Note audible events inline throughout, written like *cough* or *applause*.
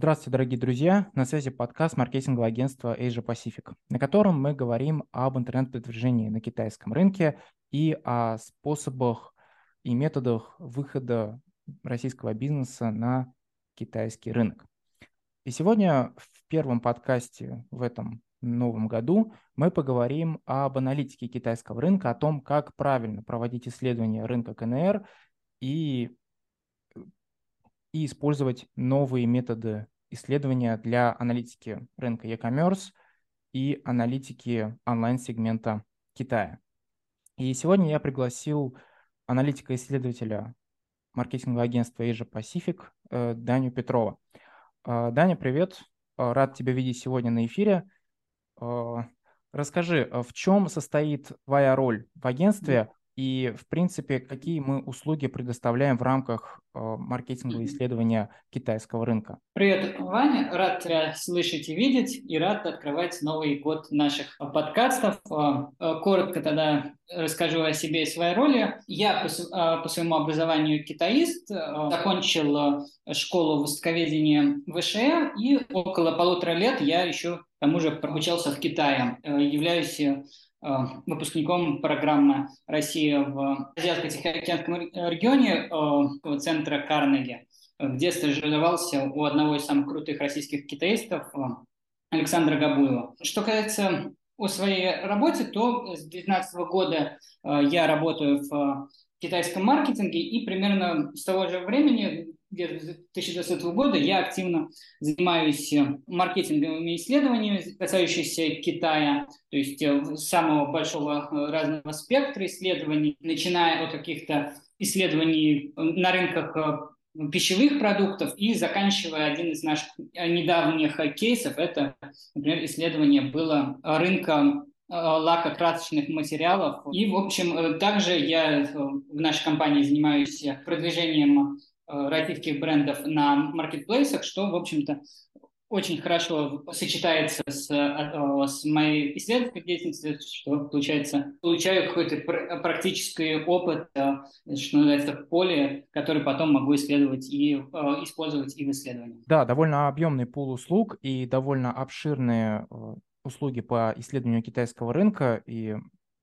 Здравствуйте, дорогие друзья! На связи подкаст маркетингового агентства Asia Pacific, на котором мы говорим об интернет-продвижении на китайском рынке и о способах и методах выхода российского бизнеса на китайский рынок. И сегодня в первом подкасте в этом новом году мы поговорим об аналитике китайского рынка, о том, как правильно проводить исследования рынка КНР и и использовать новые методы исследования для аналитики рынка e-commerce и аналитики онлайн-сегмента Китая. И сегодня я пригласил аналитика-исследователя маркетингового агентства Asia Pacific э, Даню Петрова. Э, Даня, привет. Э, рад тебя видеть сегодня на эфире. Расскажи, в чем состоит твоя роль в агентстве и, в принципе, какие мы услуги предоставляем в рамках э, маркетингового исследования китайского рынка. Привет, Ваня. Рад тебя слышать и видеть, и рад открывать новый год наших подкастов. Э, э, коротко тогда расскажу о себе и своей роли. Я по, по своему образованию китаист, закончил школу востоковедения ВШЭ, и около полутора лет я еще к тому же обучался в Китае. Являюсь выпускником программы «Россия в Азиатско-Тихоокеанском регионе» э, центра Карнеги, где стажировался у одного из самых крутых российских китаистов э, Александра Габуева. Что касается о своей работе, то с 2019 года я работаю в китайском маркетинге и примерно с того же времени где-то 2020 года я активно занимаюсь э, маркетинговыми исследованиями, касающимися Китая, то есть э, самого большого э, разного спектра исследований, начиная от каких-то исследований на рынках пищевых продуктов и заканчивая один из наших недавних кейсов, это, например, исследование было рынка лакокрасочных материалов. И, в общем, также я в нашей компании занимаюсь продвижением российских брендов на маркетплейсах, что, в общем-то, очень хорошо сочетается с, э, с моей исследовательской деятельностью, что, получается, получаю какой-то практический опыт, э, что называется, в поле, который потом могу исследовать и использовать и в исследовании. Да, довольно объемный пул услуг и довольно обширные услуги по исследованию китайского рынка, и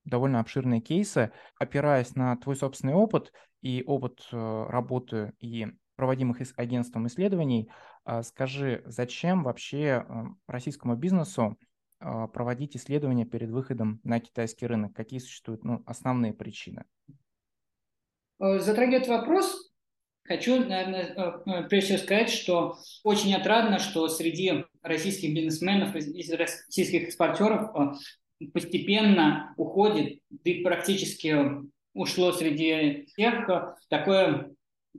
довольно обширные кейсы. Опираясь на твой собственный опыт и опыт э, работы и проводимых агентством исследований, а, скажи, зачем вообще э, российскому бизнесу проводить исследования перед выходом на китайский рынок? Какие существуют ну, основные причины? Э, затрагивает вопрос. Хочу, наверное, прежде всего сказать, что очень отрадно, что среди российских бизнесменов, российских экспортеров постепенно уходит, да и практически ушло среди всех такое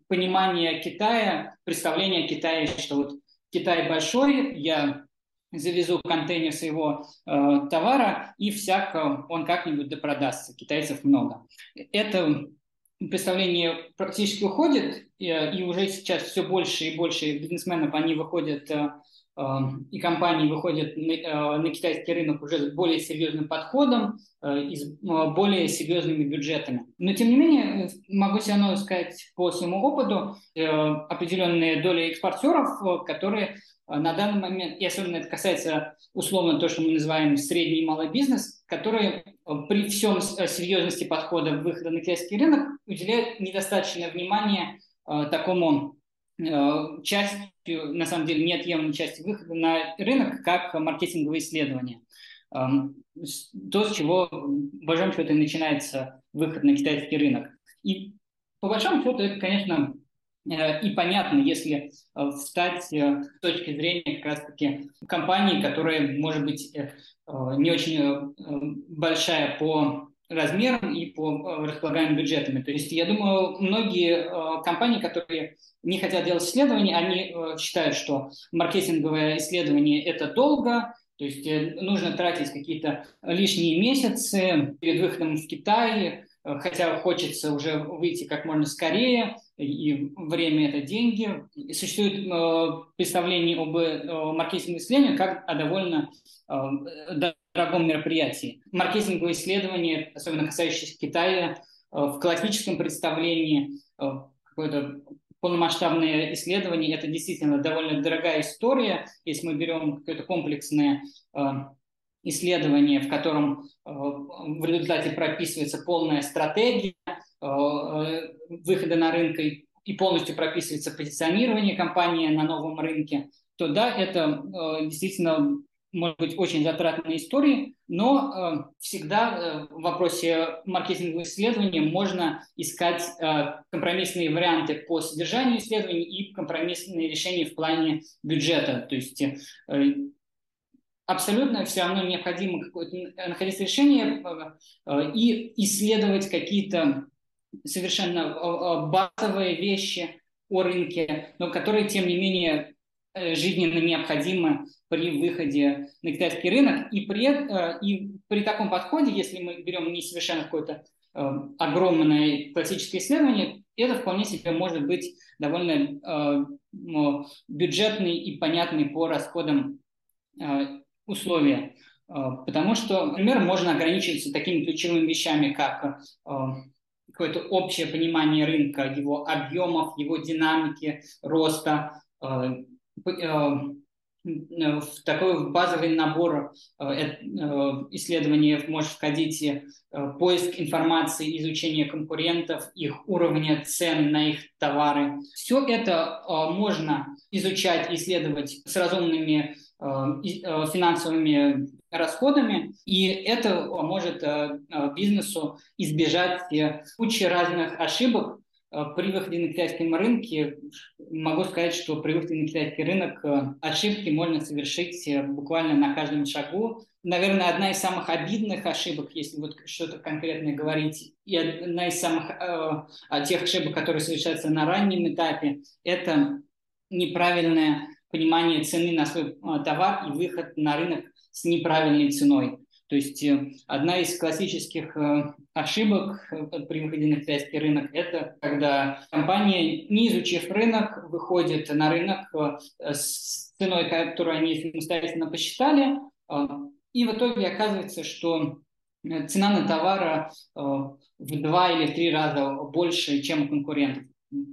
понимание Китая, представление о что вот Китай большой, я завезу контейнер своего э, товара, и всяк он как-нибудь допродастся. Китайцев много. Это представление практически уходит, и, и уже сейчас все больше и больше бизнесменов, они выходят э, и компании выходят э, на китайский рынок уже с более серьезным подходом э, и с э, более серьезными бюджетами. Но, тем не менее, могу все равно сказать по своему опыту, определенные доли экспортеров, которые на данный момент, и особенно это касается условно то, что мы называем средний и малый бизнес, которые при всем серьезности подхода выхода на китайский рынок уделяют недостаточное внимание такому частью, на самом деле, неотъемлемой частью выхода на рынок как маркетинговое исследование. Эм, то, с чего, по большому счету, начинается выход на китайский рынок. И по большому счету это, конечно, э, и понятно, если э, встать с точки зрения как раз-таки компании, которая, может быть, не очень большая по размерам и по располагаемым бюджетами. То есть я думаю, многие компании, которые не хотят делать исследования, они э, считают, что маркетинговое исследование – это долго, то есть э, нужно тратить какие-то лишние месяцы перед выходом в Китай, э, хотя хочется уже выйти как можно скорее, и время – это деньги. И существует представление об маркетинговом исследовании как о довольно дорогом мероприятии. Маркетинговое исследование, особенно касающееся Китая, в классическом представлении какой-то полномасштабные исследования – это действительно довольно дорогая история. Если мы берем какое-то комплексное э, исследование, в котором э, в результате прописывается полная стратегия выхода на рынок и полностью прописывается позиционирование компании на новом рынке, то да, это действительно может быть очень затратной историей, но э, всегда э, в вопросе маркетинговых исследований можно искать э, компромиссные варианты по содержанию исследований и компромиссные решения в плане бюджета. То есть э, абсолютно все равно необходимо находить решение э, и исследовать какие-то совершенно э, базовые вещи о рынке, но которые, тем не менее, Э, жизненно необходимы при выходе на китайский рынок. И при, э, и при таком подходе, если мы берем не совершенно какое-то э, огромное классическое исследование, это вполне себе может быть довольно бюджетный и понятный по расходам условия. Потому что, например, можно ограничиваться такими ключевыми вещами, как какое-то общее понимание рынка, его объемов, его динамики роста, Э, в такой базовый набор э, э, исследований может входить поиск информации, изучение конкурентов, их уровня цен на их товары. Все это можно изучать, исследовать с разумными финансовыми расходами, и это поможет бизнесу избежать кучи разных ошибок, Э, при выходе на китайском рынке могу сказать, что при выходе на китайский рынок э, ошибки можно совершить э, буквально на каждом шагу. Наверное, одна из самых обидных ошибок, если вот что-то конкретное говорить, и одна из самых э, тех ошибок, которые совершаются на раннем этапе, это неправильное понимание цены на свой товар и выход на рынок с неправильной ценой. То есть э, одна из классических э, ошибок э, при выходе на китайский рынок – это когда компания, не изучив рынок, выходит на рынок с ценой, которую они самостоятельно посчитали, и в итоге оказывается, что цена на товар в два или три раза больше, чем у конкурентов.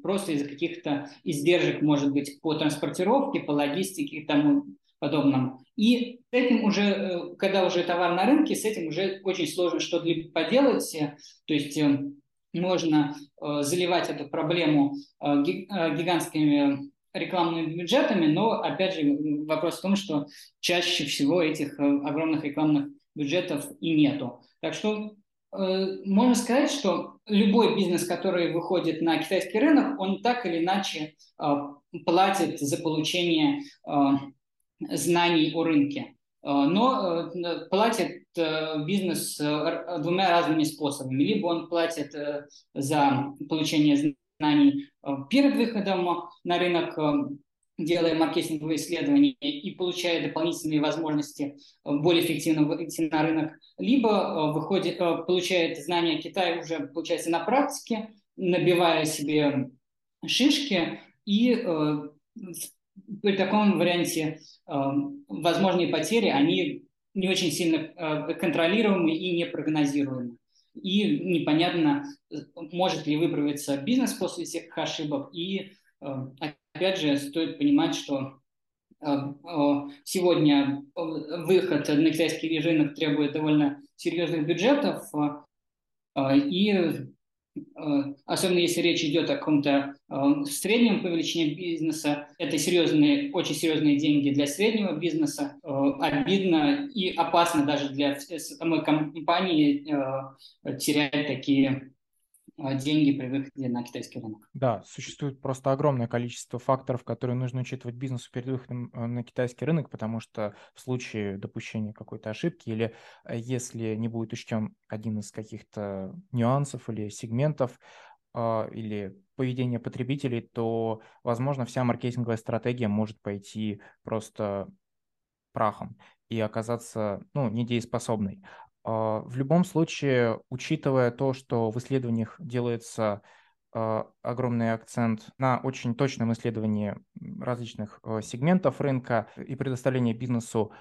Просто из-за каких-то издержек, может быть, по транспортировке, по логистике и тому подобном. И с этим уже, э, когда уже товар на рынке, с этим уже очень сложно что-либо поделать. То есть э, можно э, заливать эту проблему гигантскими рекламными бюджетами, но, опять же, вопрос в том, что чаще всего этих огромных рекламных бюджетов и нету. Так что можно сказать, что любой бизнес, который выходит на китайский рынок, он так или иначе платит за получение знаний о рынке. Э, но э, платит э, бизнес двумя разными способами. Либо он платит за получение знаний перед выходом на рынок, делая маркетинговые исследования и получая дополнительные возможности более эффективно выйти на рынок, либо выходит, получает знания Китая уже, получается, на практике, набивая себе шишки и при таком варианте э, возможные потери, они не очень сильно э, контролируемы и непрогнозируемы. И непонятно, может ли выправиться бизнес после всех ошибок. И э, опять же, стоит понимать, что сегодня выход на китайский рынок требует довольно серьезных бюджетов, и особенно если речь идет о каком-то э, среднем по величине бизнеса, это серьезные, очень серьезные деньги для среднего бизнеса. Э, обидно и опасно даже для самой компании терять такие деньги при выходе на китайский рынок. Да, существует просто огромное количество факторов, которые нужно учитывать бизнесу перед выходом э, на китайский рынок, потому что в случае допущения какой-то ошибки или э, если не будет учтен один из каких-то нюансов или сегментов, а, или поведения потребителей, то, возможно, вся маркетинговая стратегия может пойти просто прахом и оказаться ну, недееспособной. А, в любом случае, учитывая то, что в исследованиях делается а, огромный акцент на очень точном исследовании различных а, сегментов рынка и предоставлении бизнесу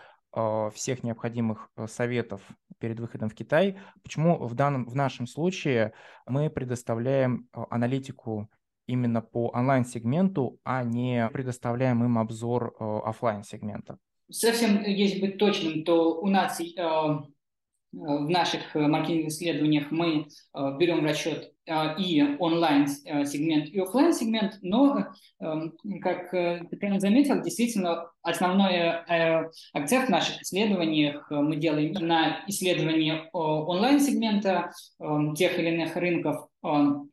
всех необходимых советов перед выходом в Китай. Почему в, данном, в нашем случае мы предоставляем аналитику именно по онлайн-сегменту, а не предоставляем им обзор офлайн сегмента Совсем, если быть точным, то у нас в наших маркетинговых исследованиях мы берем в расчет и онлайн-сегмент, и офлайн-сегмент, но, как ты правильно заметил, действительно основной акцент в наших исследованиях мы делаем на исследовании онлайн-сегмента тех или иных рынков,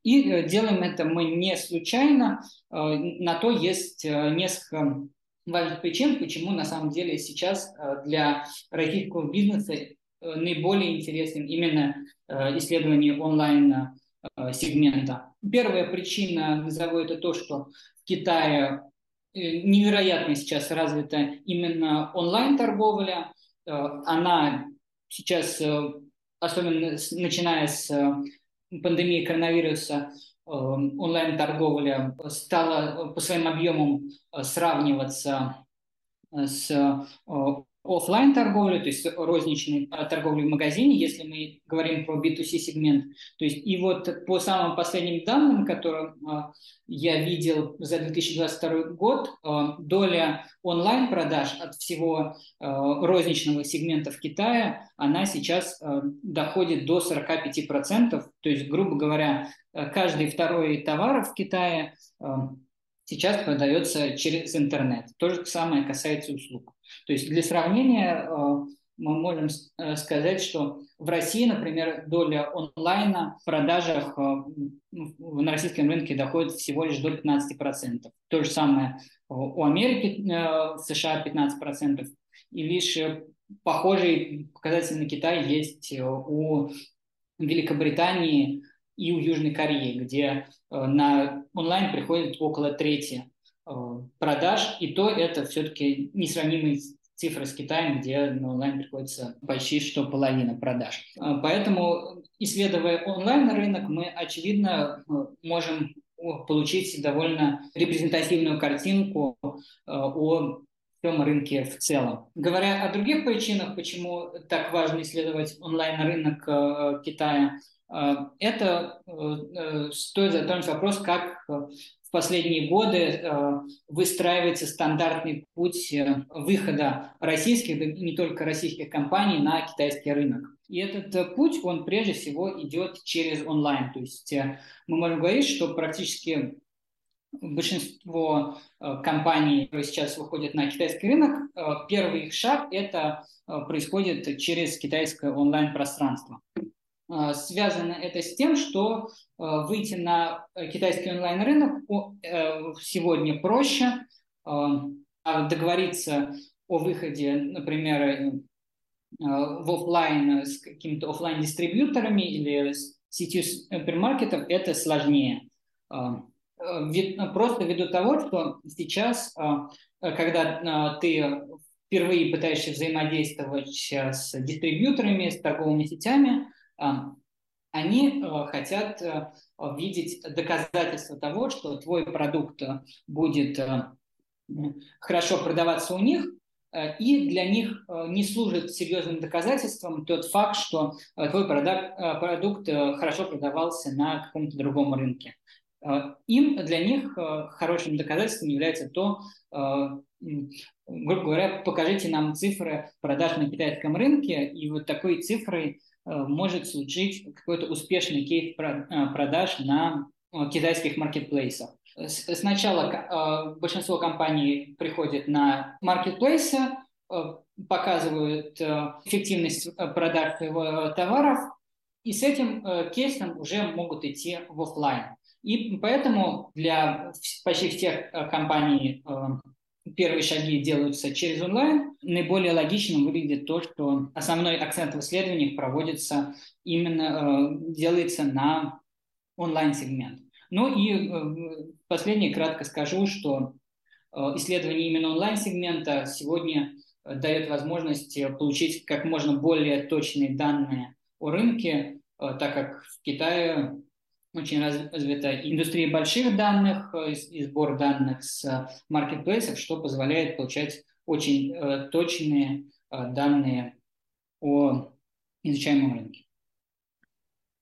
и делаем это мы не случайно, на то есть несколько важных причин, почему на самом деле сейчас для российского бизнеса наиболее интересным именно исследование онлайн Э, сегмента. Первая причина, назову это то, что в Китае э, невероятно сейчас развита именно онлайн-торговля. Э, она сейчас, особенно начиная с пандемии коронавируса, онлайн-торговля стала по своим объемам сравниваться с офлайн торговлю, то есть розничной а, торговлю в магазине, если мы говорим про B2C сегмент. То есть и вот по самым последним данным, которые а, я видел за 2022 год, а, доля онлайн продаж от всего розничного сегмента в Китае, она сейчас доходит до 45%. То есть, грубо говоря, каждый второй товар в Китае сейчас продается через интернет. То же самое касается услуг. То есть для сравнения э, мы можем э, сказать, что в России, например, доля онлайна в продажах э, на российском рынке доходит всего лишь до 15%. То же самое у Америки, в США 15%. И лишь похожий показатель на Китай есть у Великобритании и у Южной Кореи, где на онлайн приходит около трети Э, продаж, и то это все-таки несравнимые цифры с Китаем, где на онлайн приходится почти что половина продаж. Э, поэтому, исследуя онлайн-рынок, мы, очевидно, э, можем получить довольно репрезентативную картинку о всем рынке в целом. Говоря о других причинах, почему так важно исследовать онлайн-рынок Китая, это стоит затронуть вопрос, как последние годы э, выстраивается стандартный путь э, выхода российских, не только российских компаний на китайский рынок. И этот э, путь, он прежде всего идет через онлайн. То есть мы можем говорить, что практически большинство компаний, которые сейчас выходят на китайский рынок, первый их шаг это происходит через китайское онлайн-пространство. А, связано это с тем, что а, выйти на китайский онлайн-рынок э, сегодня проще, а, договориться о выходе, например, э, в офлайн с какими-то офлайн дистрибьюторами или с сетью супермаркетов, это сложнее. Просто ввиду того, что сейчас, когда ты впервые пытаешься взаимодействовать с дистрибьюторами, с торговыми сетями, они э, хотят э, видеть доказательства того, что твой продукт э, будет хорошо продаваться у них, и для них не служит серьезным доказательством тот факт, что твой продукт хорошо продавался на каком-то другом рынке. Им, для них хорошим доказательством является то, грубо говоря, покажите нам цифры продаж на китайском рынке, и вот такой цифрой может служить какой-то успешный кейс э, продаж на э, китайских маркетплейсах. Сначала большинство компаний приходят на маркетплейсы, показывают эффективность продаж своего товаров, и с этим кейсом уже могут идти в офлайн. И поэтому для почти всех компаний первые шаги делаются через онлайн, наиболее логичным выглядит то, что основной акцент в исследованиях проводится именно, э, делается на онлайн-сегмент. Ну и э, последнее кратко скажу, что э, исследование именно онлайн-сегмента сегодня дает возможность получить как можно более точные данные о рынке, так как в Китае очень развита индустрия больших данных э, и сбор данных с маркетплейсов, что позволяет получать очень э, точные э, данные о изучаемом рынке.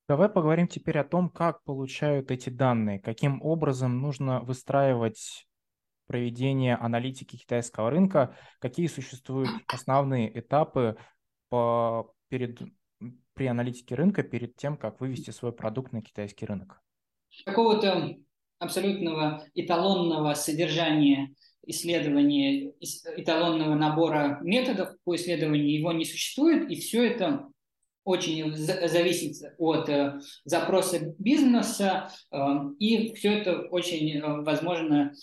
Давай поговорим теперь о том, как получают эти данные, каким образом нужно выстраивать проведение аналитики китайского рынка, какие существуют *clears throat* основные этапы по, перед, при аналитике рынка перед тем, как вывести свой продукт на китайский рынок. Какого-то абсолютного эталонного содержания исследования, эталонного набора методов по исследованию его не существует, и все это очень зависит от э, запроса бизнеса, э, и все это очень э, возможно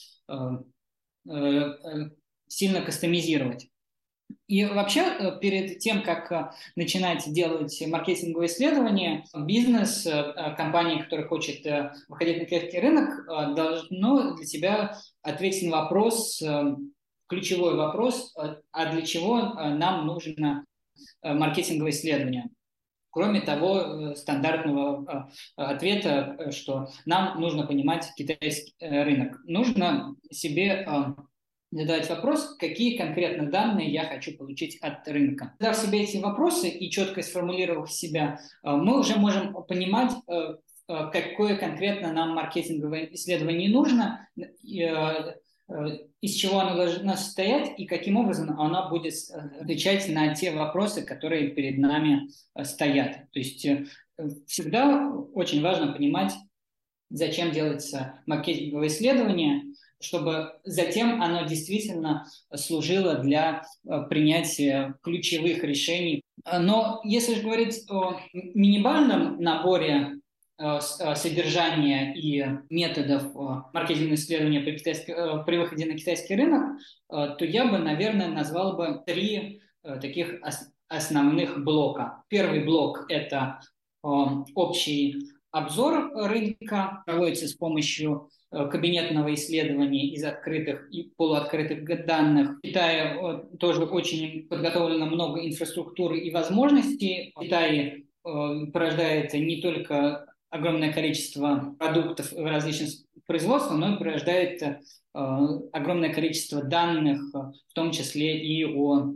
сильно кастомизировать. И вообще, э, перед тем, как э, начинать делать маркетинговые исследования, бизнес, э, компания, которая хочет выходить на китайский рынок, должно для себя ответить на вопрос, ключевой вопрос, а для чего нам нужно маркетинговое исследование? Кроме того, стандартного ответа, что нам нужно понимать китайский рынок. Нужно себе задать вопрос, какие конкретно данные я хочу получить от рынка. Задав себе эти вопросы и четко сформулировав себя, э, мы уже можем понимать, э, э, какое конкретно нам маркетинговое исследование нужно, из чего оно должно состоять и каким образом оно будет отвечать на те вопросы, которые перед нами стоят. То есть всегда очень важно понимать, зачем делается маркетинговое исследование, чтобы затем оно действительно служило для э, принятия ключевых решений. Но если же говорить о минимальном наборе э, э, содержания и методов маркетингового исследования при, при выходе на китайский рынок, то я бы, наверное, назвал бы три таких основных блока. Первый блок – это общий обзор рынка, проводится с помощью кабинетного исследования из открытых и полуоткрытых данных. В Китае э, тоже очень подготовлено много инфраструктуры и возможностей. В Китае э, порождается не только огромное количество продуктов различных производств, но и порождает огромное количество данных, в том числе и о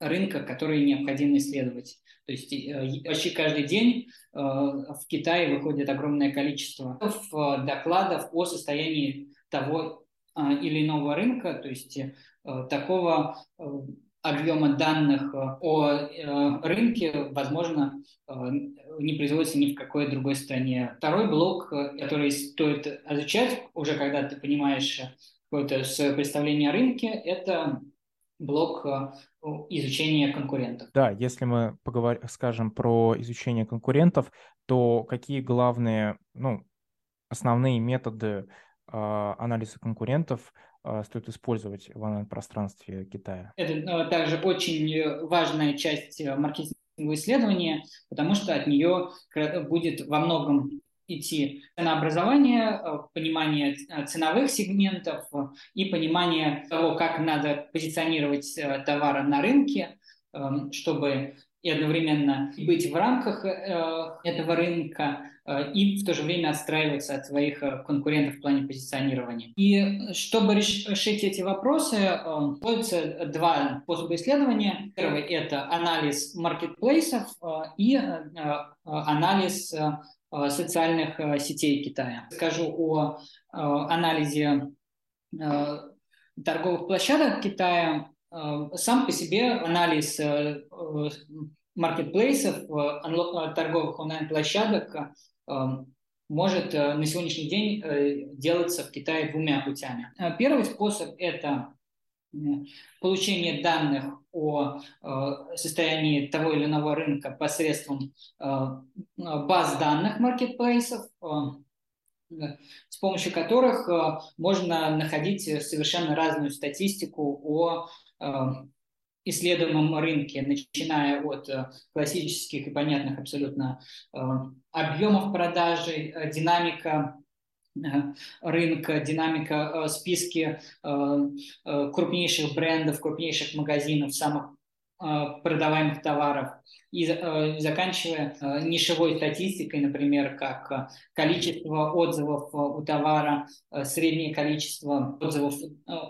рынках, которые необходимо исследовать. То есть э, почти каждый день э, в Китае выходит огромное количество э, докладов о состоянии того или иного рынка, то есть такого объема данных о рынке, возможно, не производится ни в какой другой стране. Второй блок, который стоит изучать, уже когда ты понимаешь какое-то свое представление о рынке, это блок изучения конкурентов. Да, если мы поговорим, скажем про изучение конкурентов, то какие главные, ну, основные методы э, анализа конкурентов э, стоит использовать в онлайн-пространстве Китая? Это э, также очень важная часть маркетингового исследования, потому что от нее будет во многом идти ценообразование, э, понимание э, ценовых сегментов э, и понимание того, как надо позиционировать товары на рынке, чтобы и одновременно быть в рамках этого рынка и в то же время отстраиваться от своих конкурентов в плане позиционирования. И чтобы решить эти вопросы, используются два способа исследования. Первый – это анализ маркетплейсов и анализ социальных э, сетей Китая. Скажу о э, анализе торговых площадок Китая. Сам по себе анализ маркетплейсов, торговых онлайн-площадок может на сегодняшний день делаться в Китае двумя путями. Первый способ – это получение данных о э, состоянии того или иного рынка посредством э, баз данных маркетплейсов, э, с помощью которых можно находить совершенно разную статистику о исследуемом рынке, начиная от классических и понятных абсолютно объемов продажи, динамика рынка, динамика, списки крупнейших брендов, крупнейших магазинов, самых продаваемых товаров и заканчивая нишевой статистикой, например, как количество отзывов у товара, среднее количество отзывов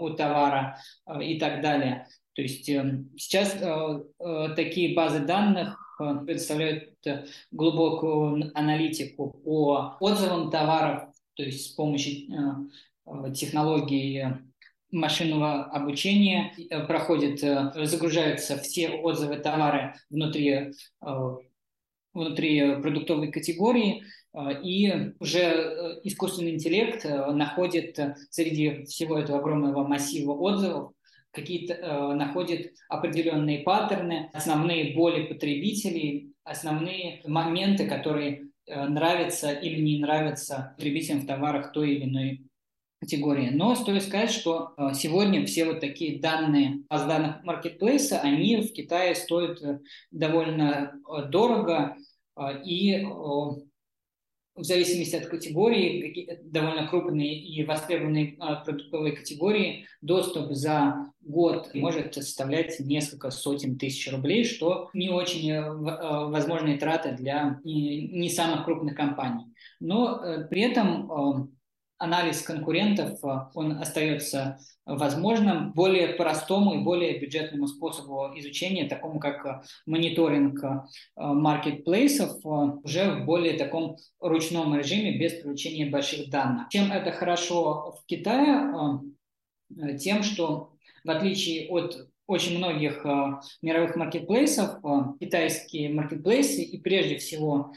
у товара и так далее. То есть сейчас такие базы данных предоставляют глубокую аналитику по отзывам товаров, то есть с помощью технологий машинного обучения проходит, загружаются все отзывы товара внутри, внутри продуктовой категории, и уже искусственный интеллект находит среди всего этого огромного массива отзывов какие-то э, находит определенные паттерны, основные боли потребителей, основные моменты, которые э, нравятся или не нравятся потребителям в товарах той или иной категории. Но стоит сказать, что э, сегодня все вот такие данные баз данных маркетплейса, они в Китае стоят э, довольно дорого, и в зависимости от категории, довольно крупные и востребованные а, продуктовые категории, доступ за год может составлять несколько сотен тысяч рублей, что не очень э, э, возможные траты для не самых крупных компаний. Но э, при этом анализ конкурентов, он остается возможным более простому и более бюджетному способу изучения, такому как мониторинг маркетплейсов, уже в более таком ручном режиме, без привлечения больших данных. Чем это хорошо в Китае? Тем, что в отличие от очень многих мировых маркетплейсов, китайские маркетплейсы и прежде всего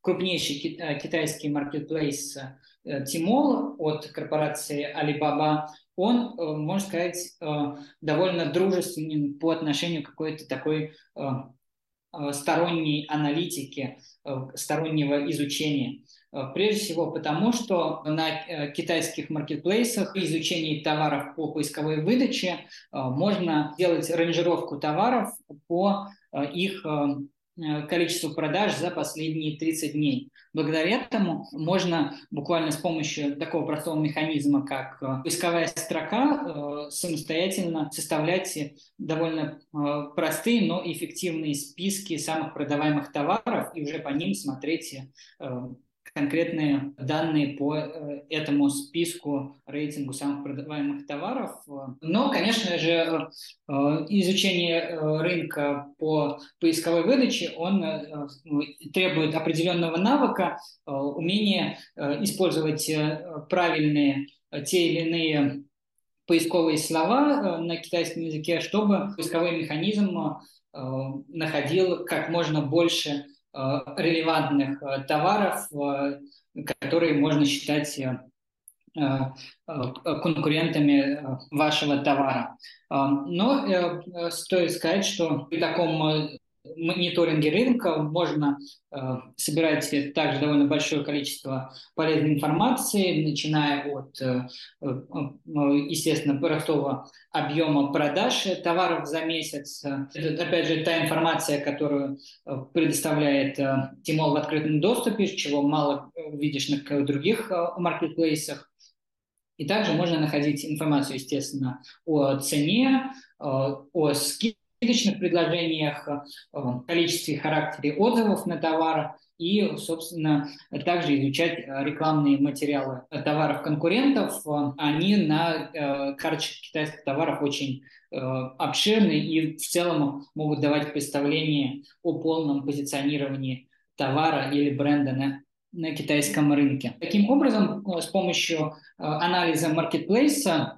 крупнейший китайский маркетплейс Э, Тимол от корпорации Alibaba, он, э, можно сказать, э, довольно дружественен по отношению к какой-то такой сторонней аналитики, стороннего изучения. Прежде всего потому, что на китайских маркетплейсах при изучении товаров по поисковой выдаче можно делать ранжировку товаров по их количеству продаж за последние 30 дней. Благодаря этому можно буквально с помощью такого простого механизма, как э, поисковая строка, э, самостоятельно составлять довольно э, простые, но эффективные списки самых продаваемых товаров и уже по ним смотреть конкретные данные по э, этому списку рейтингу самых продаваемых товаров. Но, конечно же, э, изучение э, рынка по поисковой выдаче, он требует определенного навыка, умения использовать правильные те или иные поисковые слова на китайском языке, чтобы поисковой механизм находил как можно больше релевантных э, товаров, э, которые можно считать конкурентами вашего товара. Но стоит сказать, что при таком мониторинге рынка можно э, собирать также довольно большое количество полезной информации, начиная от, э, э, естественно, простого объема продаж товаров за месяц. Это, опять же, та информация, которую предоставляет Тимол в открытом доступе, чего мало видишь на других маркетплейсах. И также можно находить информацию, естественно, о цене, о скидке, скидочных предложениях, э, количестве характере отзывов на товар и, собственно, также изучать э, рекламные материалы товаров конкурентов. Они на э, карточках китайских товаров очень обширны и в целом могут давать представление о полном позиционировании товара или бренда на, на китайском рынке. Таким образом, с помощью анализа маркетплейса Э,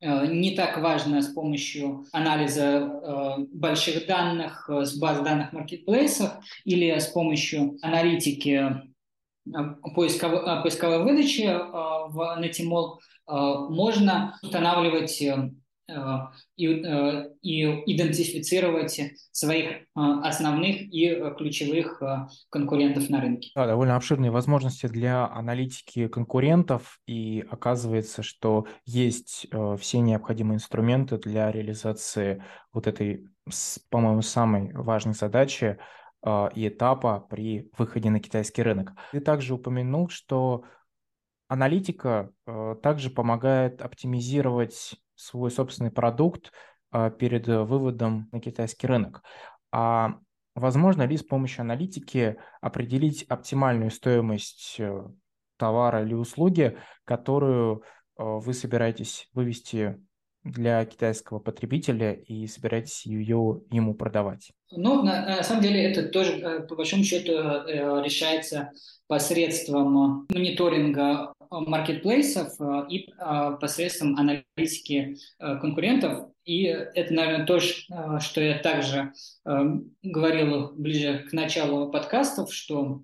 не так важно с помощью анализа э, больших данных э, с баз данных маркетплейсов или с помощью аналитики поисковой, поисковой выдачи в Netimol можно устанавливать Э, и, э, и идентифицировать своих э, основных и ключевых конкурентов на рынке. Да, довольно обширные возможности для аналитики конкурентов, и оказывается, что есть все необходимые инструменты для реализации вот этой, по-моему, самой важной задачи и этапа при выходе на китайский рынок. Ты также упомянул, что аналитика также помогает оптимизировать свой собственный продукт а, перед выводом на китайский рынок. А возможно ли с помощью аналитики определить оптимальную стоимость э, товара или услуги, которую э, вы собираетесь вывести для китайского потребителя и собираетесь ее ему продавать? Ну, на, на самом деле это тоже, э, по большому счету, решается посредством мониторинга маркетплейсов и посредством аналитики конкурентов. И это, наверное, то, что я также говорил ближе к началу подкастов, что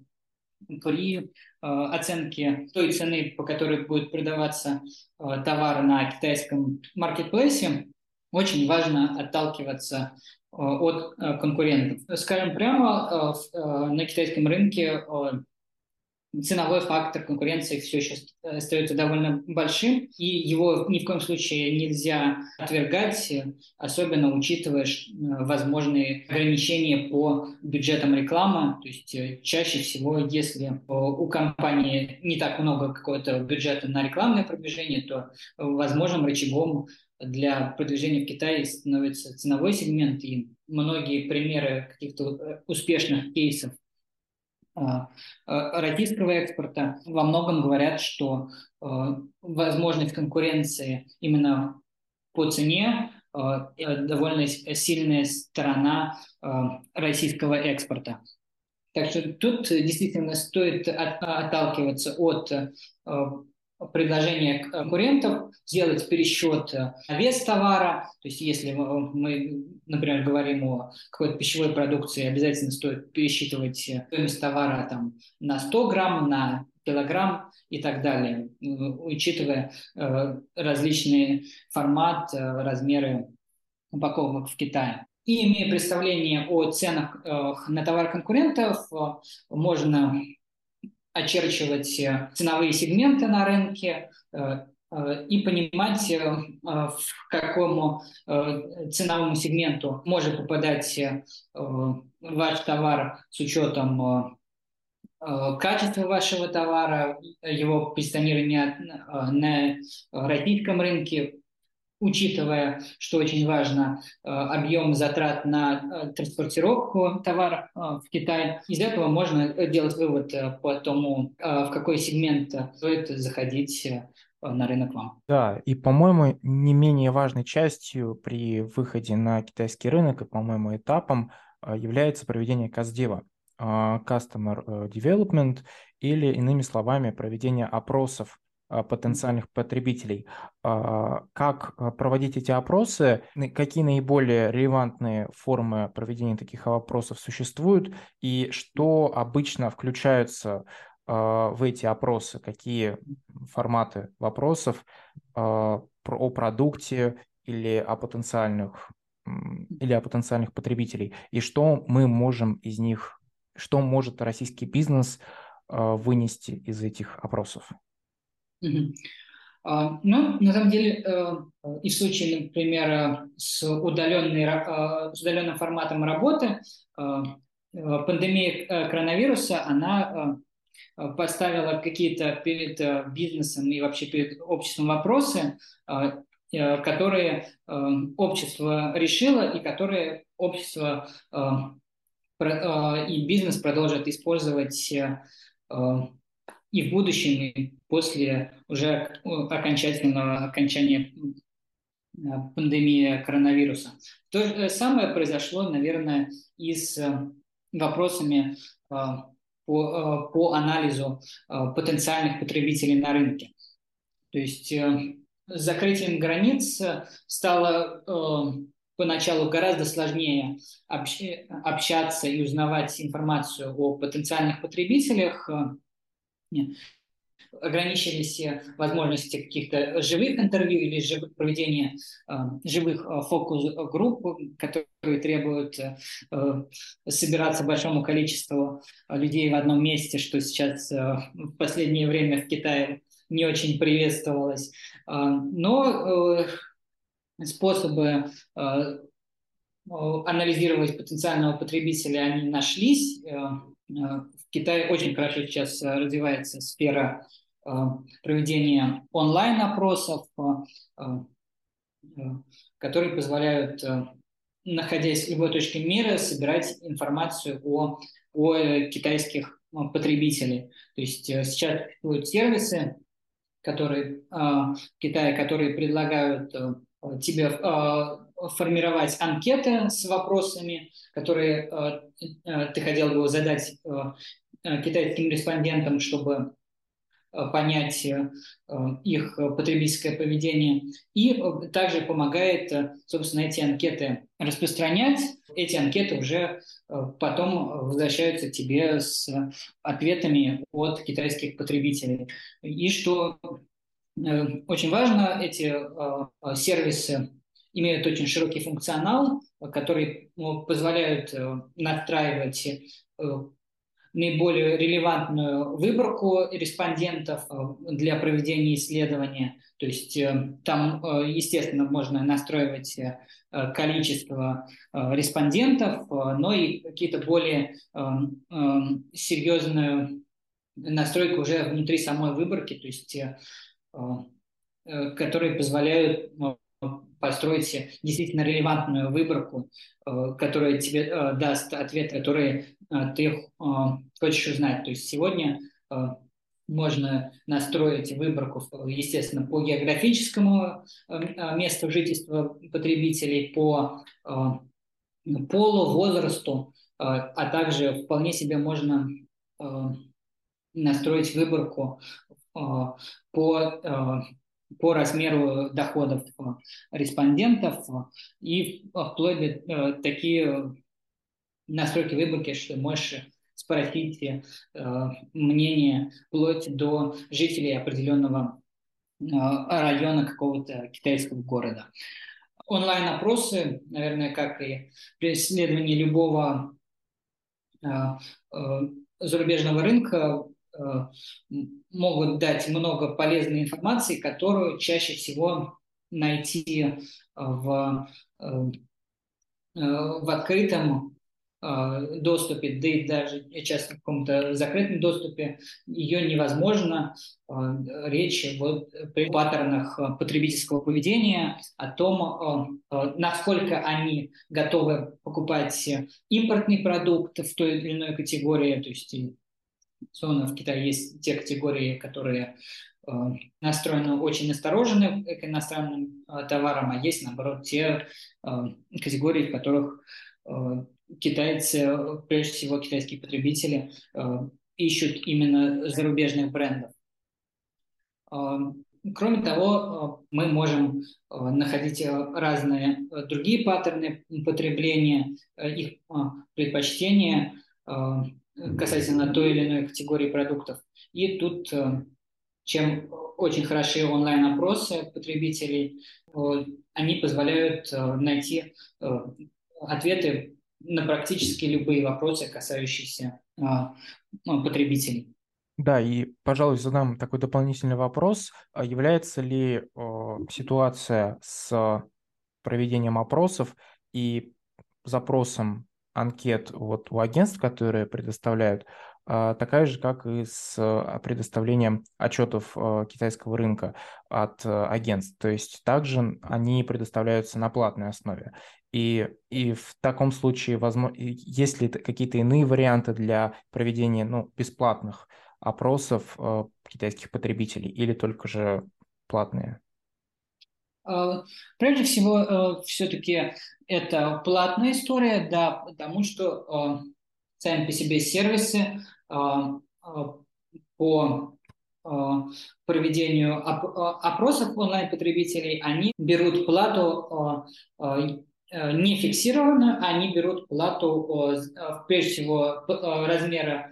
при оценке той цены, по которой будет продаваться Э, товары на китайском маркетплейсе, очень важно отталкиваться э, от э, конкурентов. Скажем прямо, на китайском рынке ценовой фактор конкуренции все еще остается довольно большим, и его ни в коем случае нельзя отвергать, особенно учитывая возможные ограничения по бюджетам рекламы. То есть э, чаще всего, если у компании не так много какого-то бюджета на рекламное продвижение, то возможным рычагом для продвижения в Китае становится ценовой сегмент, и многие примеры каких-то э, успешных кейсов российского экспорта во многом говорят, что а, возможность конкуренции именно по цене довольно сильная сторона российского экспорта. Так что тут действительно стоит отталкиваться от предложение конкурентов, сделать пересчет на вес товара. То есть если мы, например, говорим о какой-то пищевой продукции, обязательно стоит пересчитывать стоимость товара там, на 100 грамм, на килограмм и так далее, учитывая э, различные формат, э, размеры упаковок в Китае. И имея представление о ценах э, на товар конкурентов, можно очерчивать э, ценовые сегменты на рынке э, э, и понимать, в какому ценовому сегменту может попадать ваш товар с учетом качества вашего товара, его позиционирования на российском рынке, учитывая, что очень важно, э, объем затрат на э, транспортировку товара э, в Китай. Из этого можно делать вывод по тому, в какой сегмент стоит заходить на рынок вам. Да, и, по-моему, не менее важной частью при выходе на китайский рынок и, по-моему, этапом является проведение каздева, Customer Development, или, иными словами, проведение опросов потенциальных потребителей. А, как а, проводить эти опросы? Какие наиболее релевантные формы проведения таких опросов существуют? И что обычно включаются в эти опросы? Какие форматы вопросов о продукте или о потенциальных или о потенциальных потребителей? И что мы можем из них, что может российский бизнес вынести из этих опросов? А, ну, на самом деле, э, и в случае, например, с, удаленной, э, с удаленным форматом работы, э, пандемия коронавируса, она поставила какие-то перед бизнесом и вообще перед обществом вопросы, которые общество решило и которые общество и бизнес продолжат использовать и в будущем, и после уже окончательного окончания э, пандемии коронавируса. То же самое произошло, наверное, и с э, вопросами э, по, по анализу потенциальных потребителей на рынке. То есть закрытием границ стало поначалу гораздо сложнее общаться и узнавать информацию о потенциальных потребителях, ограничились возможности каких-то живых интервью или жив, проведения э, живых э, фокус-групп, которые требуют э, собираться большому количеству людей в одном месте, что сейчас э, в последнее время в Китае не очень приветствовалось. Э, но э, способы э, анализировать потенциального потребителя, они нашлись. Э, в Китае очень хорошо сейчас э, развивается сфера э, проведения онлайн-опросов, которые позволяют, находясь в любой точке мира, собирать информацию о, о китайских потребителях. То есть сейчас существуют сервисы, которые в Китае, которые предлагают тебе формировать анкеты с вопросами, которые ты хотел бы задать китайским респондентам, чтобы Э, понять э, их потребительское поведение. И э, также помогает, собственно, эти анкеты распространять. Эти анкеты уже потом возвращаются тебе с ответами от китайских потребителей. И что очень важно, эти сервисы имеют очень широкий функционал, который позволяют настраивать наиболее релевантную выборку респондентов э, для проведения исследования. То есть э, там, э, естественно, можно настроивать количество респондентов, но и какие-то более серьезную настройку уже внутри самой выборки, то есть которые позволяют построить действительно релевантную выборку, которая тебе даст ответ, который а, ты хочешь узнать. То есть сегодня можно настроить выборку, естественно, по географическому месту жительства потребителей, по полу, возрасту, а также вполне себе можно настроить выборку по, по размеру доходов респондентов и вплоть до такие настройки выборки, что можешь спросить э, мнение вплоть до жителей определенного э, района какого-то китайского города. Онлайн-опросы, наверное, как и при исследовании любого э, э, зарубежного рынка, э, могут дать много полезной информации, которую чаще всего найти в, э, э в открытом Э, доступе, да и даже часто в каком-то закрытом доступе, ее невозможно. Э, речь вот при паттернах э, потребительского поведения, о том, насколько они готовы покупать импортный продукт в той или иной категории. То есть, условно, в Китае есть те категории, которые настроены очень осторожно к иностранным товарам, а есть, наоборот, те категории, в которых китайцы, прежде всего китайские потребители, э, ищут именно зарубежных брендов. Э, кроме того, э, мы можем находить разные другие паттерны потребления, их предпочтения касательно той или иной категории продуктов. И тут, чем очень хороши онлайн-опросы потребителей, они позволяют найти ответы на практически любые вопросы, касающиеся ну, потребителей. Да, и, пожалуй, задам такой дополнительный вопрос. А является ли э, ситуация с проведением опросов и запросом анкет вот у агентств, которые предоставляют, э, такая же, как и с предоставлением отчетов э, китайского рынка от агентств. То есть также они предоставляются на платной основе. И, и в таком случае, возможно, есть ли какие-то иные варианты для проведения ну, бесплатных опросов китайских потребителей или только же платные? А, прежде всего, э, все-таки это платная история, да, потому что э, сами по себе сервисы э, по проведению опросов онлайн-потребителей, они берут плату Э, не фиксированно, они берут плату, прежде всего, размера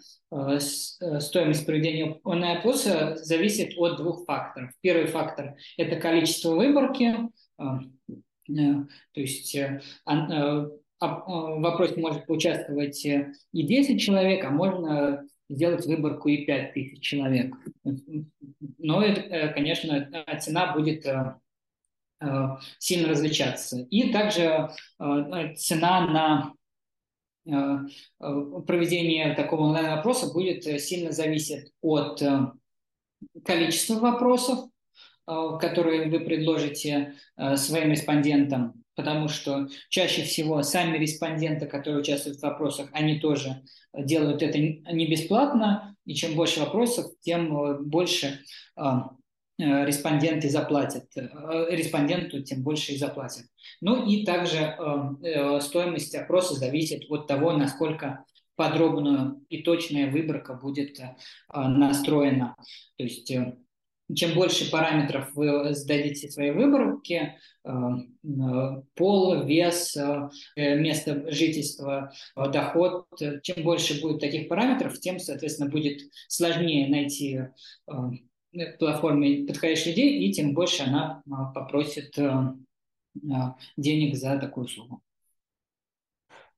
стоимости проведения онлайн-опроса зависит от двух факторов. Первый фактор – это количество выборки, э, э, то есть в вопросе может поучаствовать и 10 человек, а можно сделать выборку и 5 тысяч человек. Но, конечно, цена будет Э, сильно различаться. И также э, цена на э, проведение такого онлайн-опроса будет сильно зависеть от количества вопросов, которые вы предложите своим респондентам, потому что чаще всего сами респонденты, которые участвуют в вопросах, они тоже делают это не бесплатно, и чем больше вопросов, тем больше респонденты заплатят, респонденту тем больше и заплатят. Ну и также стоимость опроса зависит от того, насколько подробная и точная выборка будет настроена. То есть чем больше параметров вы сдадите своей выборке, э, э, пол, вес, э, место жительства, доход, чем больше будет таких параметров, тем, соответственно, будет сложнее найти платформе подходящих людей, и тем больше она попросит денег за такую услугу.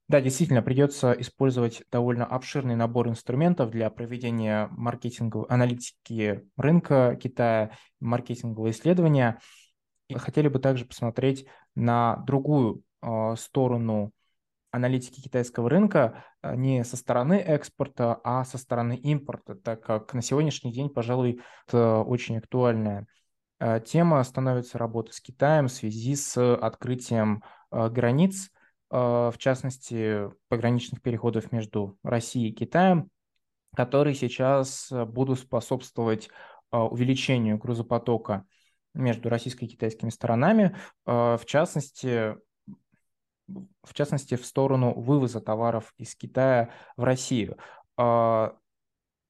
Да, действительно, придется использовать довольно обширный набор инструментов для проведения маркетинговой аналитики рынка Китая, маркетингового исследования. И хотели бы также посмотреть на другую э, сторону аналитики китайского рынка а, не со стороны экспорта, а со стороны импорта, так как на сегодняшний день, пожалуй, это очень актуальная а, тема. Становится работа с Китаем в связи с открытием границ – а, в частности, пограничных переходов между Россией и Китаем, которые сейчас э, будут способствовать увеличению грузопотока между российской и китайскими сторонами, в частности, в частности, в сторону вывоза товаров из Китая в Россию.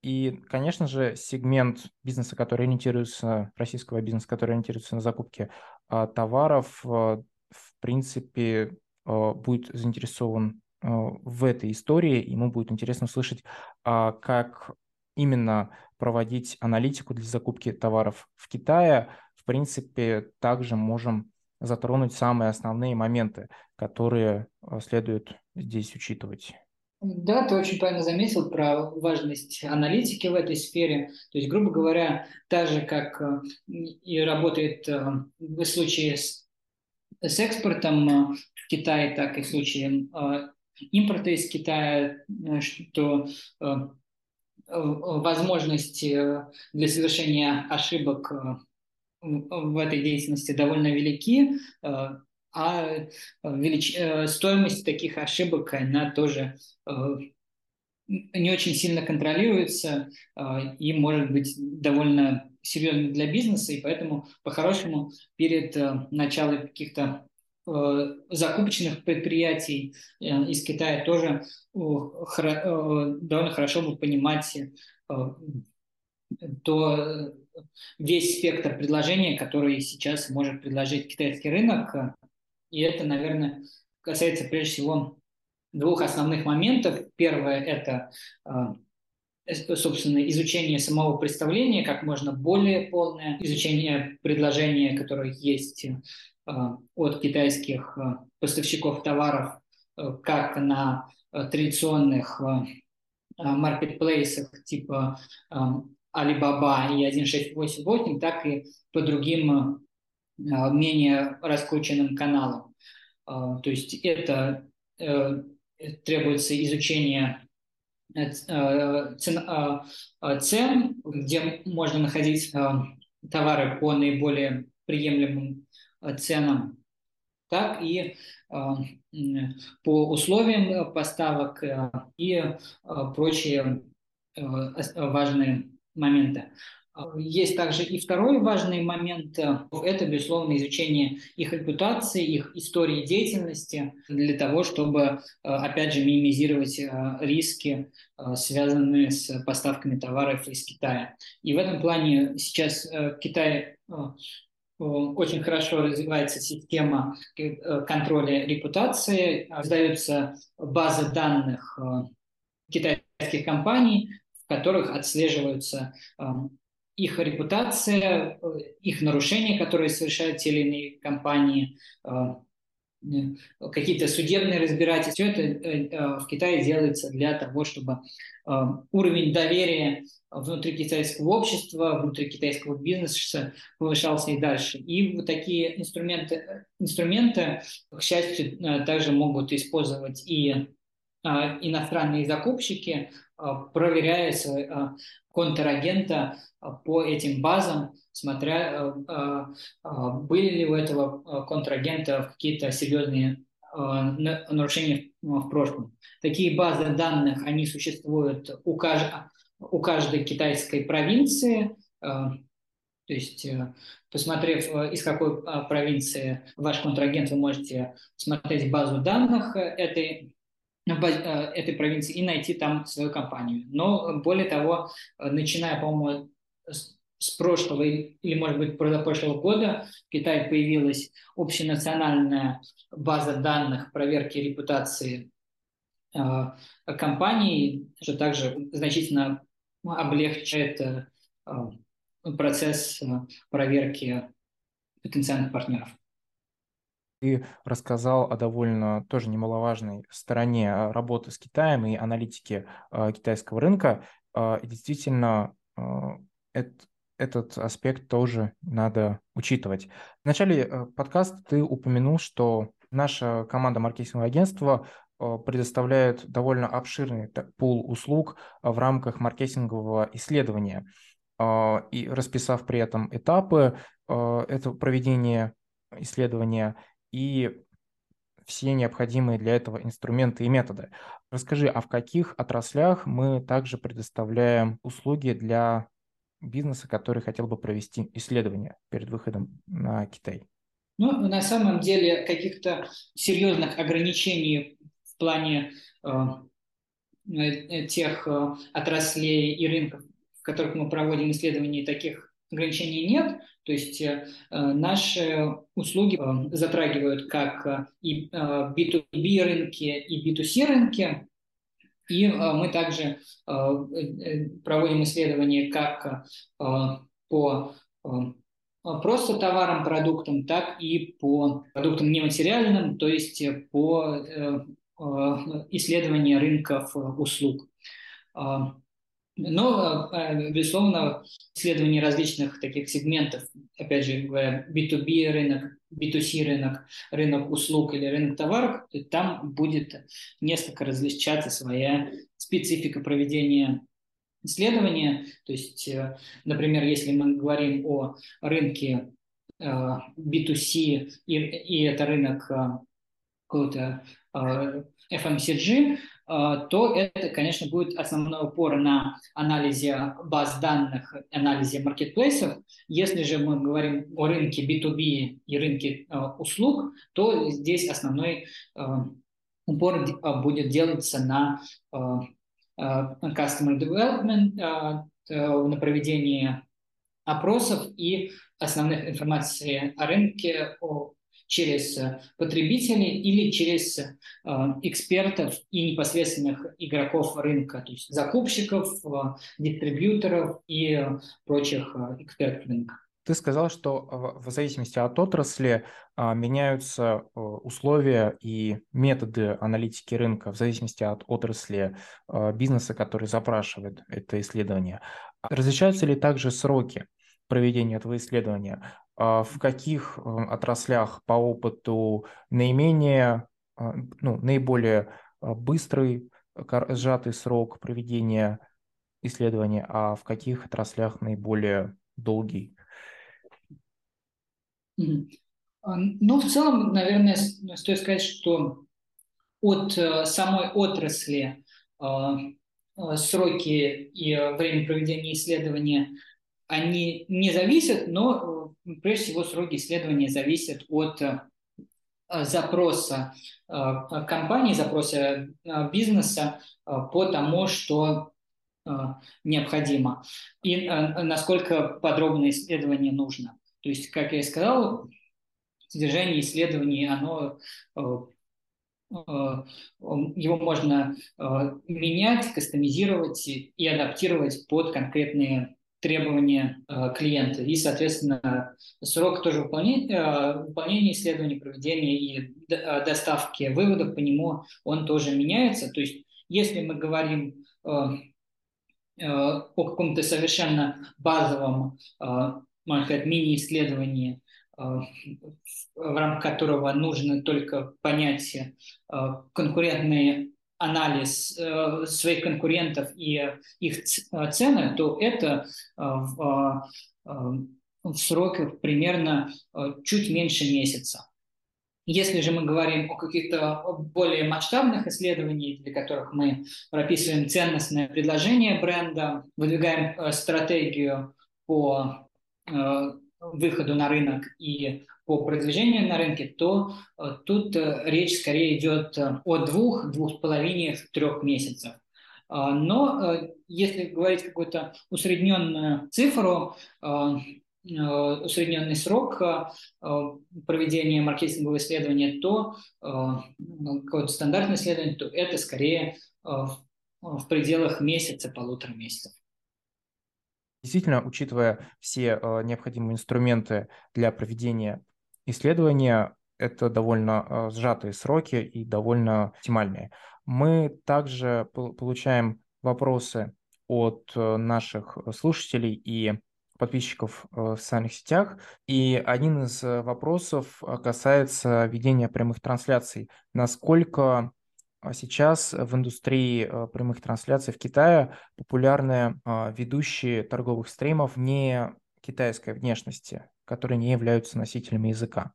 И, конечно же, сегмент бизнеса, который ориентируется, российского бизнеса, который ориентируется на закупки товаров, в принципе, будет заинтересован в этой истории, ему будет интересно услышать, а, как именно проводить аналитику для закупки товаров в Китае. В принципе, также можем затронуть самые основные моменты, которые э, следует здесь учитывать. Да, ты очень правильно заметил про важность аналитики в этой сфере. То есть, грубо говоря, так же, как и работает в случае с с экспортом э, в Китай, так и в случае э, импорта из Китая, э, что возможности для совершения ошибок в этой деятельности довольно велики, а велич... стоимость таких ошибок, она тоже не очень сильно контролируется и может быть довольно серьезный для бизнеса, и поэтому по-хорошему перед э, началом каких-то э, закупочных предприятий э, из Китая тоже довольно хорошо бы понимать то весь спектр предложений, который сейчас может предложить китайский рынок. И это, наверное, касается прежде всего двух основных моментов. Первое – это собственно, изучение самого представления, как можно более полное, изучение предложения, которые есть э, от китайских э, поставщиков товаров, э, как на традиционных маркетплейсах типа Alibaba и 1688, так и по другим менее раскрученным каналам. То есть это требуется изучение Э, э, э, цен, где можно находить товары по наиболее приемлемым ценам, так и по условиям поставок и прочие важные моменты. Есть также и второй важный момент – это, безусловно, изучение их репутации, их истории деятельности для того, чтобы, опять же, минимизировать э, риски, э, связанные с поставками товаров из Китая. И в этом плане сейчас э, Китай очень хорошо развивается система контроля репутации, создаются базы данных китайских компаний, которых отслеживаются их репутация, э, их нарушения, которые совершают те или иные компании, э, э, какие-то судебные разбирательства. Все это в Китае делается для того, чтобы уровень доверия внутри китайского общества, внутри китайского бизнеса повышался и дальше. И вот такие инструменты, инструменты, к счастью, также могут использовать и иностранные закупщики, проверяя контрагента по этим базам, смотря э, э, э, были ли у этого контрагента какие-то серьезные нарушения в прошлом. Такие базы данных, они существуют у, кажд... у каждой китайской провинции, То есть, посмотрев, из какой провинции ваш контрагент, вы можете смотреть базу данных этой этой провинции и найти там свою компанию. Но более того, начиная, по-моему, с прошлого или, может быть, прошлого года в Китае появилась общенациональная база данных проверки репутации э, компаний, что также значительно облегчает э, процесс э, проверки потенциальных партнеров. Ты рассказал о довольно тоже немаловажной стороне работы с Китаем и аналитики китайского рынка. И действительно, это, этот аспект тоже надо учитывать. В начале подкаста ты упомянул, что наша команда маркетингового агентства предоставляет довольно обширный пул услуг в рамках маркетингового исследования. И расписав при этом этапы этого проведения исследования и все необходимые для этого инструменты и методы. Расскажи, а в каких отраслях мы также предоставляем услуги для бизнеса, который хотел бы провести исследование перед выходом на Китай? Ну, на самом деле каких-то серьезных ограничений в плане э, э тех э, отраслей и рынков, в которых мы проводим исследования, таких ограничений нет. То есть э, наши услуги э, затрагивают как э, и э, B2B рынки, и B2C рынки. И мы также проводим исследования как по просто товарам, продуктам, так и по продуктам нематериальным, то есть по исследованию рынков услуг. Но, безусловно, исследование различных таких сегментов, опять же говоря, B2B рынок, B2C рынок, рынок услуг или рынок товаров, там будет несколько различаться своя специфика проведения исследования. То есть, э, например, если мы говорим о рынке э, B2C, и, и это рынок э, какого-то FMCG, а, то это, конечно, будет основной упор на анализе баз данных, анализе маркетплейсов. Если же мы говорим о рынке B2B и рынке а, услуг, то здесь основной а, упор будет делаться на customer development, на проведение опросов и основных информации о рынке, о через э, потребителей или через э, экспертов и непосредственных игроков рынка, то есть закупщиков, э, дистрибьюторов и прочих экспертов рынка. Ты сказал, что в зависимости от отрасли меняются условия и методы аналитики рынка в зависимости от отрасли бизнеса, который запрашивает это исследование. Различаются ли также сроки проведения этого исследования? А, в каких э, отраслях по опыту наименее, а, ну, наиболее а, быстрый, сжатый срок проведения исследования, а в каких отраслях наиболее долгий? Ну, в целом, наверное, стоит сказать, что от э, самой отрасли сроки и время проведения исследования они не зависят, но э, прежде всего сроки исследования зависят от э, запроса э, компании, запроса бизнеса по тому, что необходимо и насколько подробное исследование нужно. То есть, как я и сказал, содержание исследований, оно его можно менять, кастомизировать и адаптировать под конкретные требования э, клиента. И, соответственно, срок тоже выполнения, э, выполнения исследований, проведения и э, доставки выводов по нему, он тоже меняется. То есть, если мы говорим о каком-то совершенно базовом, можно сказать, мини-исследовании, в рамках которого нужно только понять конкурентные анализ э, своих конкурентов и их э, цены, то это э, в, в сроках примерно чуть меньше месяца. Если же мы говорим о каких-то более масштабных исследованиях, для которых мы прописываем ценностное предложение бренда, выдвигаем стратегию по выходу на рынок и по продвижению на рынке, то тут речь скорее идет о двух, двух с половиной, трех месяцев. Но если говорить какую-то усредненную цифру, усредненный срок проведения маркетингового исследования, то какое-то стандартное исследование, то это скорее в пределах месяца, полутора месяцев. Действительно, учитывая все э, необходимые инструменты для проведения исследования, это довольно э, сжатые сроки и довольно оптимальные. Мы также получаем вопросы от э, наших слушателей и подписчиков в социальных сетях. И один из вопросов касается ведения прямых трансляций. Насколько а сейчас в индустрии э, прямых трансляций в Китае популярны а, ведущие торговых стримов не китайской внешности, которые не являются носителями языка?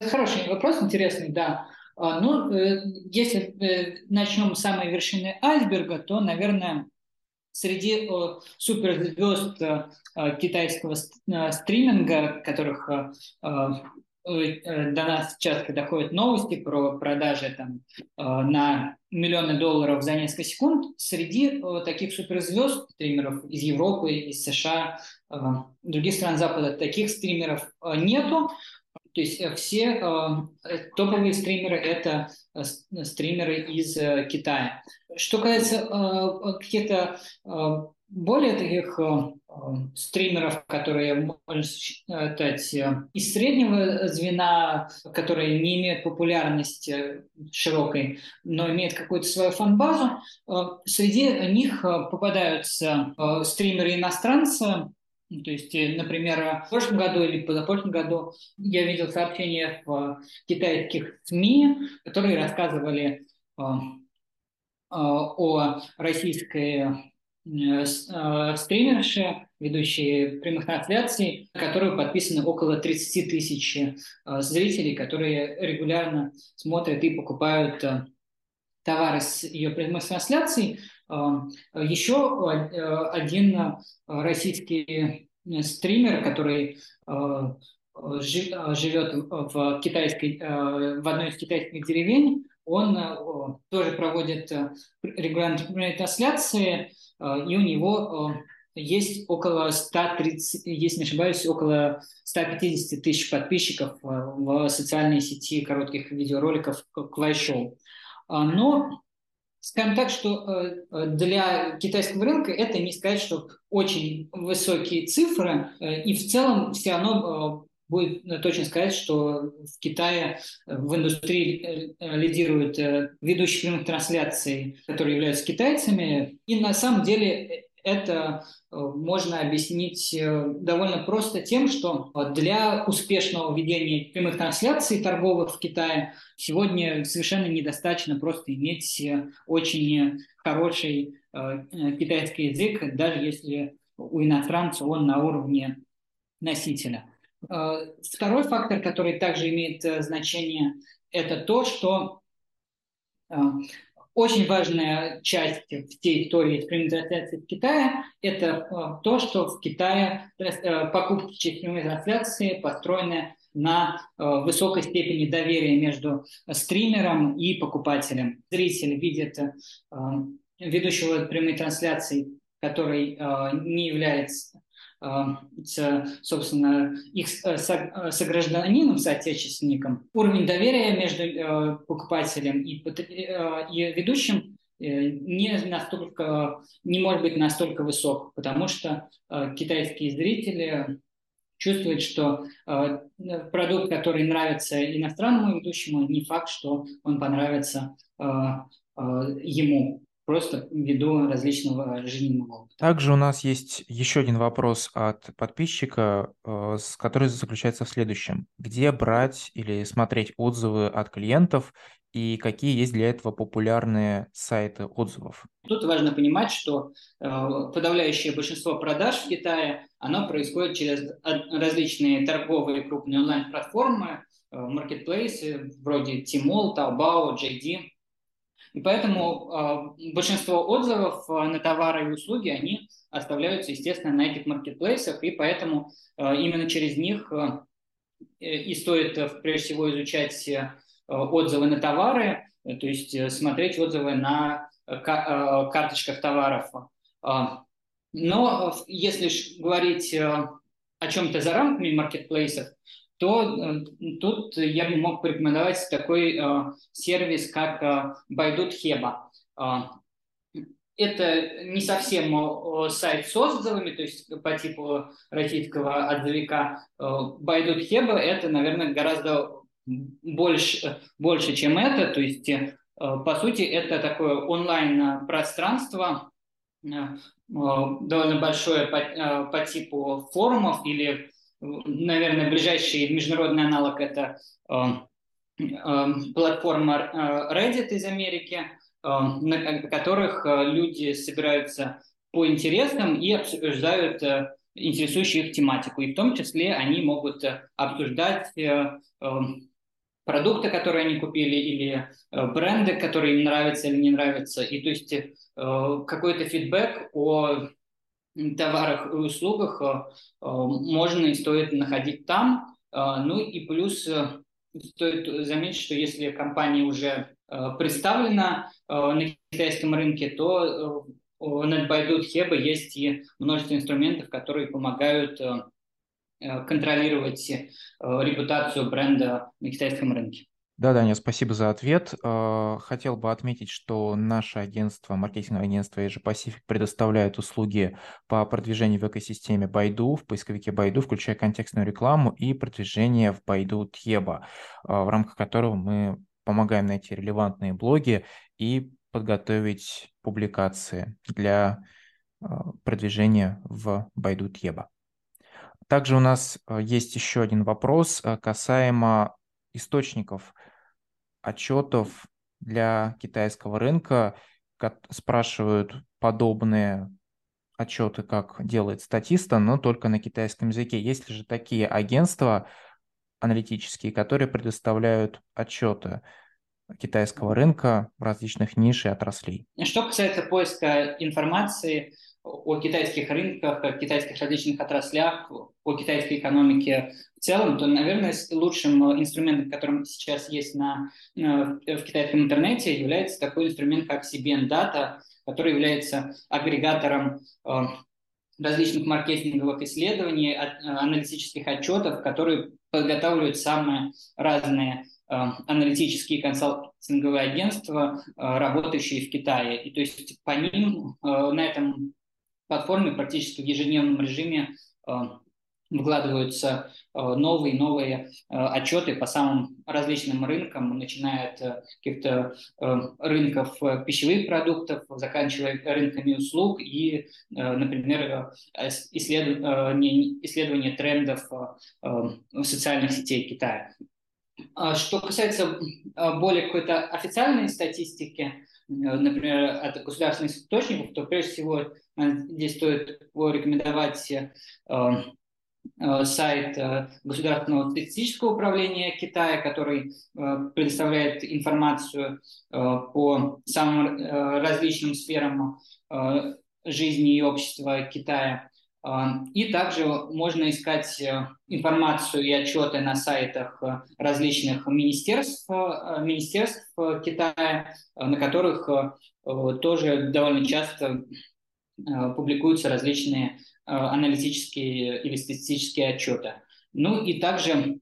Хороший вопрос, интересный, да. А, ну, э, если э, начнем с самой вершины айсберга, то, наверное, среди суперзвезд китайского стриминга, которых Э, до нас часто доходят новости про продажи там, э, на миллионы долларов за несколько секунд. Среди э, таких суперзвезд, стримеров из Европы, из США, других стран Запада, таких стримеров нету. То есть все топовые стримеры – это стримеры из Китая. Что касается каких-то более таких э, э, стримеров, которые, можно считать, э, из среднего звена, которые не имеют популярности широкой, но имеют какую-то свою фан-базу, среди них попадаются стримеры иностранцы, то есть, например, в прошлом году или позапрошлом году я видел сообщения в китайских СМИ, которые рассказывали о российской стримерши, ведущие прямых трансляций, на которую подписаны около 30 тысяч э, зрителей, которые регулярно смотрят и покупают товары с ее прямых трансляций. Еще один российский стример, который живет в, китайской, в одной из китайских деревень, он тоже проводит регулярные трансляции, Э, и у него э, есть около 130, если не ошибаюсь, около 150 тысяч подписчиков э, в социальной сети коротких видеороликов Клайшоу. Но скажем так, что для китайского рынка это не сказать, что очень высокие цифры, и в целом все равно будет точно сказать, что в Китае в индустрии лидируют ведущие прямых трансляций, которые являются китайцами. И на самом деле это можно объяснить довольно просто тем, что для успешного ведения прямых трансляций торговых в Китае сегодня совершенно недостаточно просто иметь очень хороший китайский язык, даже если у иностранца он на уровне носителя. Э, второй фактор, который также имеет э, значение, это то, что э, очень важная часть всей истории трансляции в Китае – это то, что в Китае покупки через трансляции построены на высокой степени доверия между стримером и покупателем. Зритель видит ведущего прямой трансляции, который не является собственно, их э, э, согражданином, соотечественником, уровень доверия между э, покупателем и, и ведущим не настолько, не может быть настолько высок, потому что китайские зрители чувствуют, что продукт, который нравится иностранному ведущему, не факт, что он понравится ему просто ввиду различного жизненного опыта. Также у нас есть еще один вопрос от подписчика, э, который заключается в следующем. Где брать или смотреть отзывы от клиентов и какие есть для этого популярные сайты отзывов? Тут важно понимать, что э, подавляющее большинство продаж в Китае, оно происходит через различные торговые крупные онлайн-платформы, э, маркетплейсы вроде Tmall, Taobao, JD, И поэтому большинство отзывов на товары и услуги, они оставляются, естественно, на этих маркетплейсах, и поэтому именно через них и стоит прежде всего изучать отзывы на товары, то есть смотреть отзывы на карточках товаров. Но если говорить о чем-то за рамками маркетплейсов, то э, тут я бы мог порекомендовать такой э, сервис, как Хеба. Э, это не совсем сайт с отзывами, то есть по типу российского отзывика. Байдут Хеба – это, наверное, гораздо больше, больше, чем это. То есть, по сути, это такое онлайн-пространство, довольно большое по, по типу форумов или наверное, ближайший международный аналог это э, э, платформа э, Reddit из Америки, на которых люди собираются по интересам и обсуждают интересующую их тематику. И в том числе они могут обсуждать продукты, которые они купили, или бренды, которые им нравятся или не нравятся. И то есть какой-то фидбэк о товарах и услугах э, э, можно и стоит находить там. Э, ну и плюс стоит заметить, что если компания уже представлена на китайском рынке, то на Baidu Хеба есть и множество инструментов, которые помогают контролировать репутацию бренда на китайском рынке. Да, Даня, спасибо за ответ. А, хотел бы отметить, что наше агентство, маркетинговое агентство Asia Pacific предоставляет услуги по продвижению в экосистеме Baidu, в поисковике Baidu, включая контекстную рекламу и продвижение в Baidu Тьеба, а, в рамках которого мы помогаем найти релевантные блоги и подготовить публикации для а, продвижения в Baidu Тьеба. Также у нас есть еще один вопрос касаемо источников отчетов для китайского рынка, спрашивают подобные отчеты, как делает статиста, но только на китайском языке. Есть ли же такие агентства аналитические, которые предоставляют отчеты китайского рынка в различных ниш и отраслей? Что касается поиска информации, о китайских рынках, о китайских различных отраслях, о китайской экономике в целом, то, наверное, лучшим инструментом, которым сейчас есть на, в китайском интернете, является такой инструмент, как CBN Data, который является агрегатором э, различных маркетинговых исследований, аналитических отчетов, которые подготавливают самые разные аналитические консалтинговые агентства, э, работающие в Китае. И то есть по ним на этом платформе практически в ежедневном режиме э, выкладываются э, новые и новые э, отчеты по самым различным рынкам, начиная от каких-то рынков пищевых продуктов, заканчивая рынками услуг и, например, исследование, исследование трендов социальных сетей Китая. А что касается более какой-то официальной статистики, например, от государственных источников, то прежде всего Здесь стоит порекомендовать э, э, сайт э, Государственного статистического управления Китая, который предоставляет информацию по самым различным сферам жизни и общества Китая. И также можно искать информацию и отчеты на сайтах различных министерств, министерств Китая, на которых тоже довольно часто Э, публикуются различные э, аналитические или статистические отчеты. Ну и также,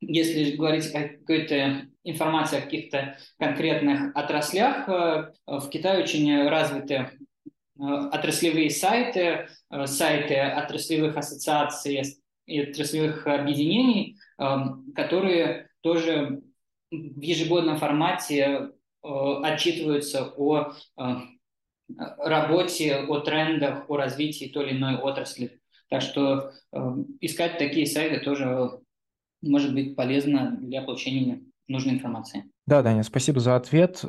если говорить о какой-то информации о каких-то конкретных отраслях, э, в Китае очень развиты отраслевые сайты, сайты отраслевых ассоциаций и отраслевых объединений, которые тоже в ежегодном формате отчитываются о работе, о трендах, о развитии той или иной отрасли. Так что э, искать такие сайты тоже может быть полезно для получения нужной информации. Да, Даня, спасибо за ответ.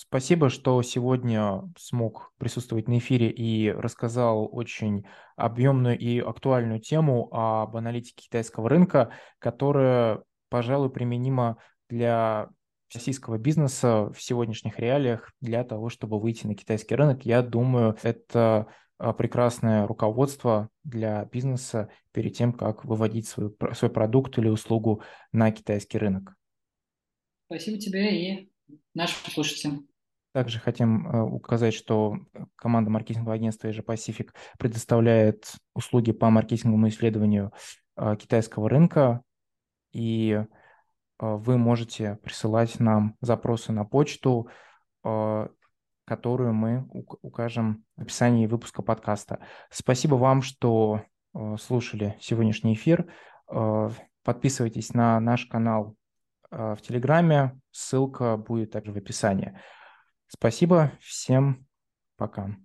Спасибо, что сегодня смог присутствовать на эфире и рассказал очень объемную и актуальную тему об аналитике китайского рынка, которая, пожалуй, применима для российского бизнеса в сегодняшних реалиях для того, чтобы выйти на китайский рынок. Я думаю, это а, прекрасное руководство для бизнеса перед тем, как выводить свой, свой продукт или услугу на китайский рынок. Спасибо тебе и нашим слушателям. Также хотим а, указать, что команда маркетингового агентства Asia Pacific предоставляет услуги по маркетинговому исследованию а, китайского рынка, и вы можете присылать нам запросы на почту, которую мы укажем в описании выпуска подкаста. Спасибо вам, что э, слушали сегодняшний эфир. Э, подписывайтесь на наш канал э, в Телеграме, ссылка будет также в описании. Спасибо, всем пока.